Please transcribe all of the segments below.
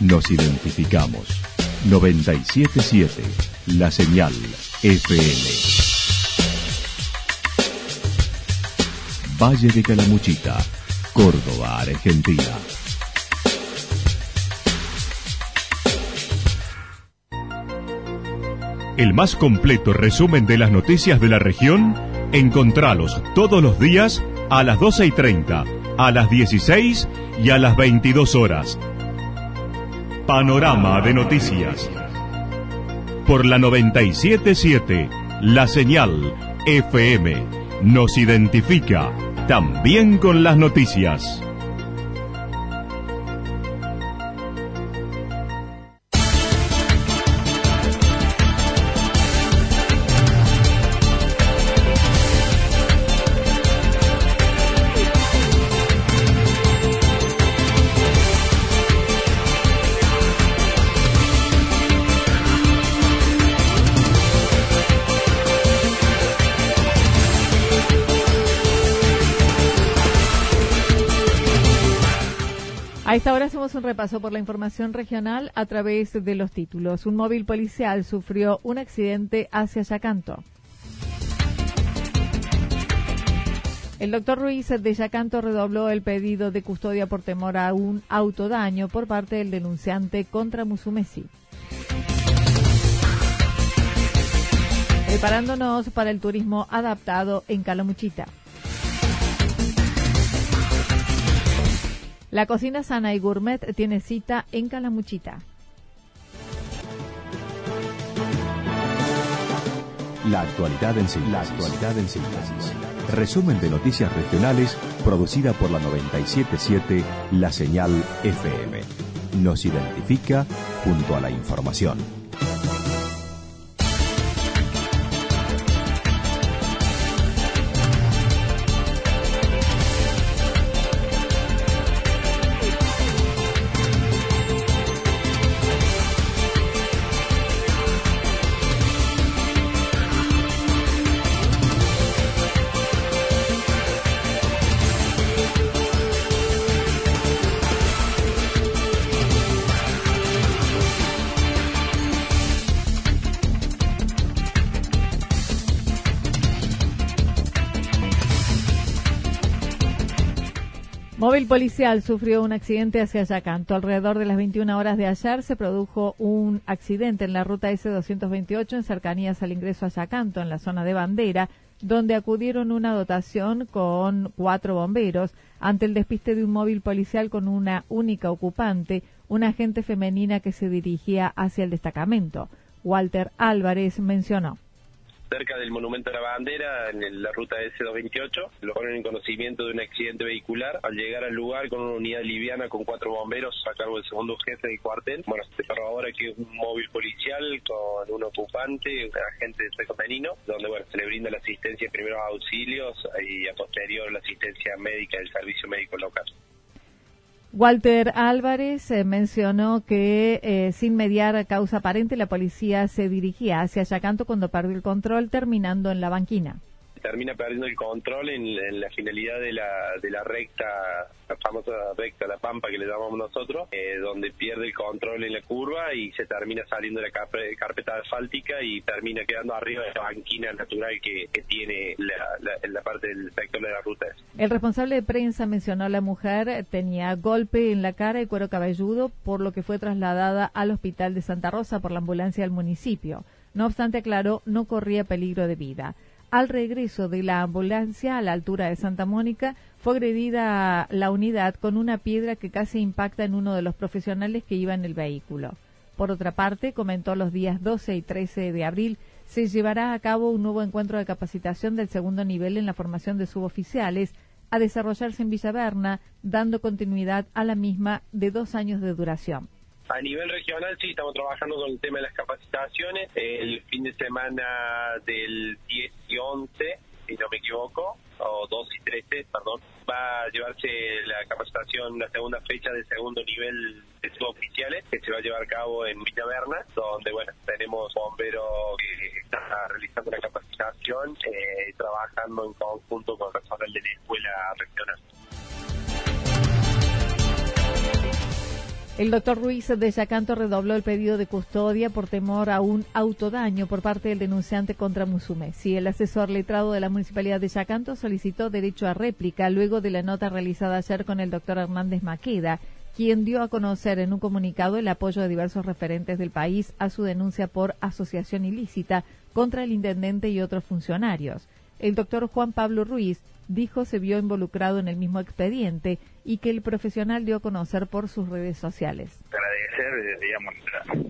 Nos identificamos. 977 La Señal FM. Valle de Calamuchita, Córdoba, Argentina. El más completo resumen de las noticias de la región, encontralos todos los días a las 12 y 30, a las 16 y a las 22 horas Panorama de Noticias. Por la 977, la señal FM nos identifica también con las noticias. A esta hora hacemos un repaso por la información regional a través de los títulos. Un móvil policial sufrió un accidente hacia Yacanto. El doctor Ruiz de Yacanto redobló el pedido de custodia por temor a un autodaño por parte del denunciante contra Musumesi. Preparándonos para el turismo adaptado en Calamuchita. La cocina sana y gourmet tiene cita en Calamuchita. La actualidad en síntesis. Resumen de noticias regionales producida por la 977 La Señal FM. Nos identifica junto a la información. Móvil policial sufrió un accidente hacia Yacanto. Alrededor de las 21 horas de ayer se produjo un accidente en la ruta S228 en cercanías al ingreso a Yacanto, en la zona de Bandera, donde acudieron una dotación con cuatro bomberos ante el despiste de un móvil policial con una única ocupante, una agente femenina que se dirigía hacia el destacamento. Walter Álvarez mencionó cerca del Monumento a la Bandera, en la ruta S228. Lo ponen en conocimiento de un accidente vehicular. Al llegar al lugar con una unidad liviana con cuatro bomberos a cargo del segundo jefe del cuartel, bueno, se ahora que es un móvil policial con un ocupante, un agente de sexo femenino, donde bueno, se le brinda la asistencia de primeros auxilios y a posterior la asistencia médica del servicio médico local. Walter Álvarez eh, mencionó que eh, sin mediar causa aparente la policía se dirigía hacia Yacanto cuando perdió el control terminando en la banquina termina perdiendo el control en, la finalidad de la, de la recta, la famosa recta, la pampa que le llamamos nosotros, eh, donde pierde el control en la curva y se termina saliendo de la carpeta asfáltica y termina quedando arriba de la banquina natural que, tiene la, la, parte del sector de la ruta. El responsable de prensa mencionó a la mujer tenía golpe en la cara y cuero cabelludo, por lo que fue trasladada al hospital de Santa Rosa por la ambulancia del municipio. No obstante, aclaró, no corría peligro de vida. Al regreso de la ambulancia a la altura de Santa Mónica, fue agredida la unidad con una piedra que casi impacta en uno de los profesionales que iba en el vehículo. Por otra parte, comentó los días 12 y 13 de abril se llevará a cabo un nuevo encuentro de capacitación del segundo nivel en la formación de suboficiales a desarrollarse en Villaverna, dando continuidad a la misma de dos años de duración. A nivel regional sí estamos trabajando con el tema de las capacitaciones. El fin de semana del 10 y 11 si no me equivoco, o dos y tres test, perdón. Va a llevarse la capacitación, la segunda fecha de segundo nivel de suboficiales, que se va a llevar a cabo en Villa Berna, donde, bueno, tenemos bomberos que están realizando la capacitación, eh, trabajando en conjunto con personal de la escuela regional. El doctor Ruiz de Yacanto redobló el pedido de custodia por temor a un autodaño por parte del denunciante contra Musume. Si el asesor letrado de la Municipalidad de Yacanto solicitó derecho a réplica luego de la nota realizada ayer con el doctor Hernández Maqueda, quien dio a conocer en un comunicado el apoyo de diversos referentes del país a su denuncia por asociación ilícita contra el intendente y otros funcionarios. El doctor Juan Pablo Ruiz dijo se vio involucrado en el mismo expediente y que el profesional dio a conocer por sus redes sociales. Agradecer, eh, digamos,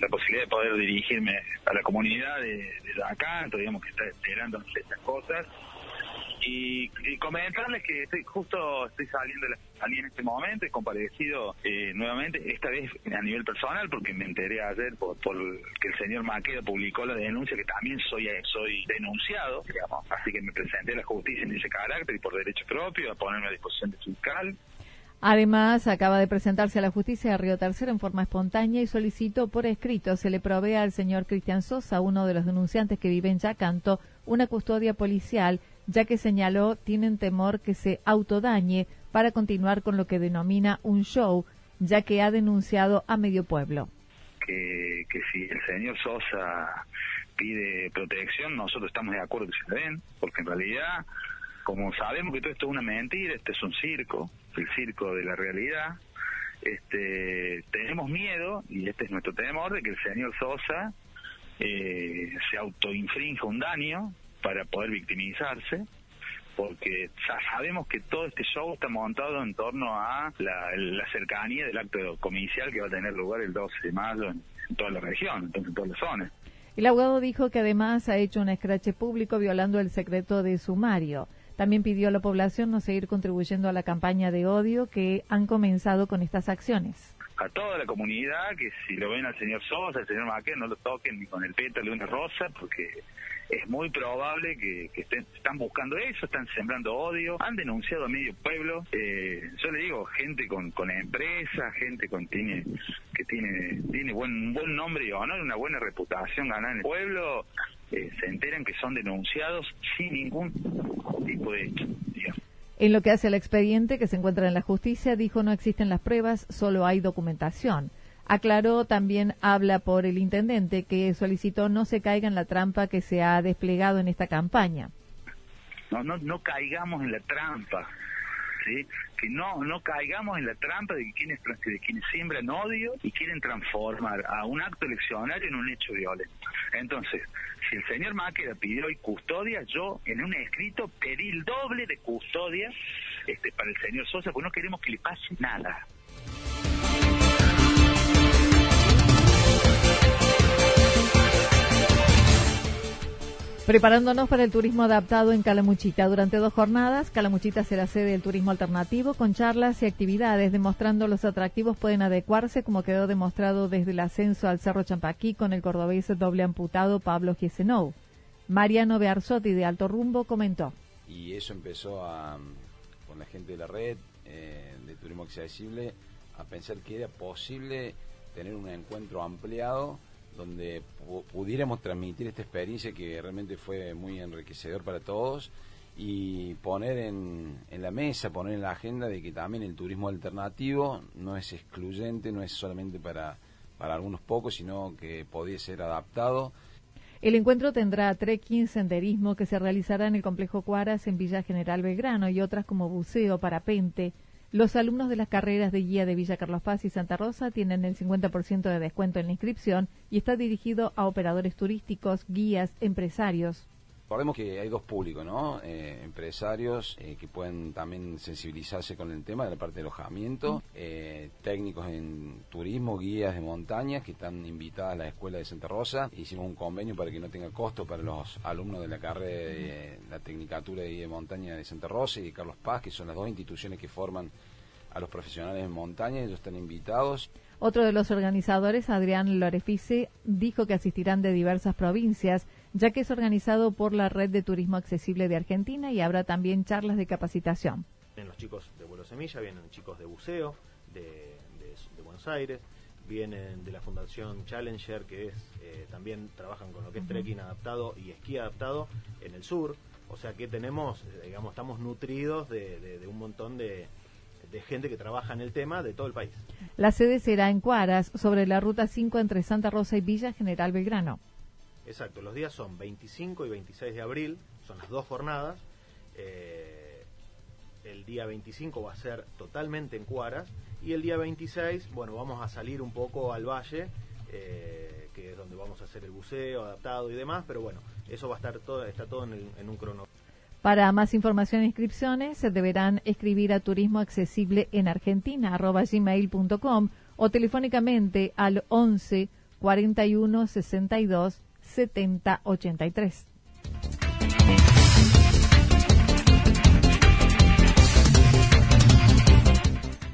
la, posibilidad de poder dirigirme a la comunidad de, de acá, digamos, que está esperando estas cosas y, comentarles que estoy justo estoy saliendo de la salí en este momento, he comparecido eh, nuevamente, esta vez a nivel personal, porque me enteré ayer por, que el señor Maqueda publicó la denuncia que también soy soy denunciado, digamos, así que me presenté a la justicia en ese carácter y por derecho propio a ponerme a disposición de fiscal. Además, acaba de presentarse a la justicia de Río Tercero en forma espontánea y solicitó por escrito se le provea al señor Cristian Sosa, uno de los denunciantes que vive en Yacanto, una custodia policial ya que señaló tienen temor que se autodañe para continuar con lo que denomina un show, ya que ha denunciado a medio pueblo. Que, que si el señor Sosa pide protección, nosotros estamos de acuerdo que se den, porque en realidad, como sabemos que todo esto es una mentira, este es un circo, el circo de la realidad, este, tenemos miedo, y este es nuestro temor, de que el señor Sosa eh, se autoinfrinja un daño para poder victimizarse porque ya sabemos que todo este show está montado en torno a la, cercanía del acto comicial que va a tener lugar el 12 de mayo en, toda la región, en todas las zonas. El abogado dijo que además ha hecho un escrache público violando el secreto de sumario. También pidió a la población no seguir contribuyendo a la campaña de odio que han comenzado con estas acciones. A toda la comunidad que si lo ven al señor Sosa, al señor Maquet, no lo toquen ni con el pétalo de una rosa porque es muy probable que, estén, están buscando eso, están sembrando odio, han denunciado a medio pueblo. Eh, yo le digo, gente con, con empresa, gente con tiene que tiene tiene buen buen nombre y honor, una buena reputación ganada en el pueblo, eh, se enteran que son denunciados sin ningún tipo de hecho. En lo que hace al expediente que se encuentra en la justicia, dijo no existen las pruebas, solo hay documentación. Aclaró también, habla por el intendente, que solicitó no se caiga en la trampa que se ha desplegado en esta campaña. No, no, no caigamos en la trampa, ¿sí? que no no caigamos en la trampa de quienes, de quienes siembran odio y quieren transformar a un acto eleccionario en un hecho violento. Entonces, si el señor Maqueda pidió hoy custodia, yo en un escrito pedí el doble de custodia este, para el señor Sosa, porque no queremos que le pase nada. Preparándonos para el turismo adaptado en Calamuchita. Durante dos jornadas, Calamuchita será sede del turismo alternativo con charlas y actividades demostrando los atractivos pueden adecuarse, como quedó demostrado desde el ascenso al Cerro Champaquí con el cordobés doble amputado Pablo Giesenou. Mariano Bearzotti de Alto Rumbo comentó. Y eso empezó con la gente de la red eh, de turismo accesible a pensar que era posible tener un encuentro ampliado donde pudiéramos transmitir esta experiencia que realmente fue muy enriquecedor para todos y poner en, en, la mesa, poner en la agenda de que también el turismo alternativo no es excluyente, no es solamente para, para algunos pocos, sino que podía ser adaptado. El encuentro tendrá trekking, senderismo que se realizará en el complejo Cuaras en Villa General Belgrano y otras como buceo, parapente, los alumnos de las carreras de guía de Villa Carlos Paz y Santa Rosa tienen el 50% de descuento en la inscripción y está dirigido a operadores turísticos, guías, empresarios. Recordemos que hay dos públicos, ¿no? Eh, empresarios eh, que pueden también sensibilizarse con el tema de la parte de alojamiento, eh, técnicos en turismo, guías de montaña que están invitadas a la Escuela de Santa Rosa. Hicimos un convenio para que no tenga costo para los alumnos de la carrera de la Tecnicatura de Montaña de Santa Rosa y de Carlos Paz, que son las dos instituciones que forman a los profesionales en montaña, ellos están invitados. Otro de los organizadores, Adrián Lorefice, dijo que asistirán de diversas provincias, ya que es organizado por la Red de Turismo Accesible de Argentina y habrá también charlas de capacitación. Vienen los chicos de vuelo semilla, vienen chicos de buceo de, Buenos Aires, vienen de la Fundación Challenger, que es eh, también trabajan con lo que es trekking adaptado y esquí adaptado en el sur. O sea que tenemos, eh, digamos, estamos nutridos de, un montón de, de gente que trabaja en el tema de todo el país. La sede será en Cuaras, sobre la ruta 5 entre Santa Rosa y Villa General Belgrano. Exacto, los días son 25 y 26 de abril, son las dos jornadas. Eh, el día 25 va a ser totalmente en Cuaras y el día 26, bueno, vamos a salir un poco al valle, eh, que es donde vamos a hacer el buceo adaptado y demás, pero bueno, eso va a estar todo, está todo en, un crono. Para más información e inscripciones se deberán escribir a turismo en Argentina o telefónicamente al 11 41 62 70 83.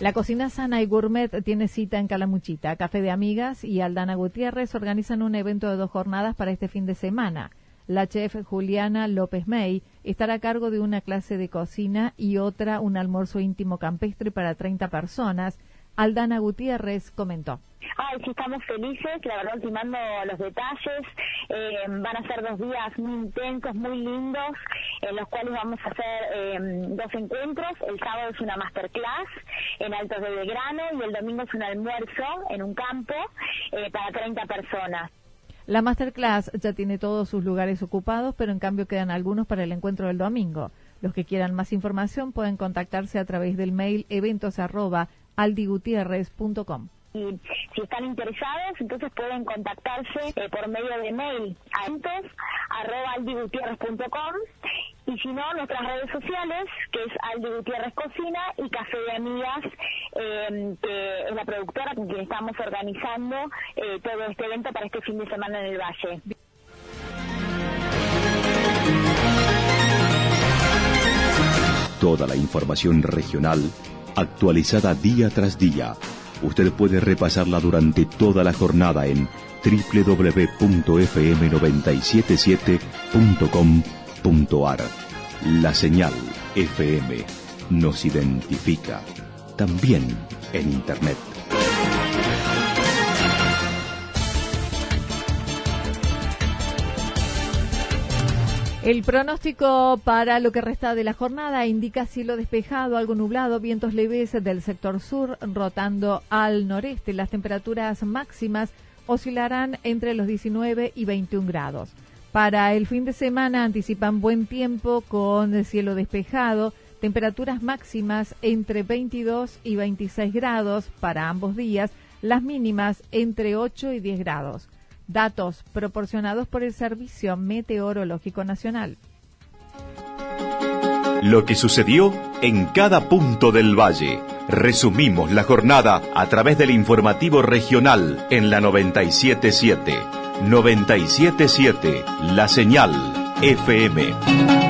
La cocina sana y gourmet tiene cita en Calamuchita. Café de Amigas y Aldana Gutiérrez organizan un evento de dos jornadas para este fin de semana. La chef Juliana López May estará a cargo de una clase de cocina y otra un almuerzo íntimo campestre para 30 personas. Aldana Gutiérrez comentó. Ay, sí, estamos felices, la verdad, ultimando los detalles. Eh, van a ser dos días muy intensos, muy lindos, en los cuales vamos a hacer eh, dos encuentros. El sábado es una masterclass en Altos de Belgrano y el domingo es un almuerzo en un campo eh, para 30 personas. La masterclass ya tiene todos sus lugares ocupados, pero en cambio quedan algunos para el encuentro del domingo. Los que quieran más información pueden contactarse a través del mail eventos@aldigutierrez.com. Y si están interesados, entonces pueden contactarse eh, por medio de mail a y si no, nuestras redes sociales, que es Aldi Gutiérrez Cocina y Café de Amigas, eh, que es la productora con quien estamos organizando eh, todo este evento para este fin de semana en el Valle. Toda la información regional actualizada día tras día. Usted puede repasarla durante toda la jornada en www.fm977.com la señal FM nos identifica también en Internet. El pronóstico para lo que resta de la jornada indica cielo despejado, algo nublado, vientos leves del sector sur rotando al noreste. Las temperaturas máximas oscilarán entre los 19 y 21 grados. Para el fin de semana anticipan buen tiempo con cielo despejado, temperaturas máximas entre 22 y 26 grados para ambos días, las mínimas entre 8 y 10 grados. Datos proporcionados por el Servicio Meteorológico Nacional. Lo que sucedió en cada punto del valle. Resumimos la jornada a través del informativo regional en la 977. 977 La Señal FM.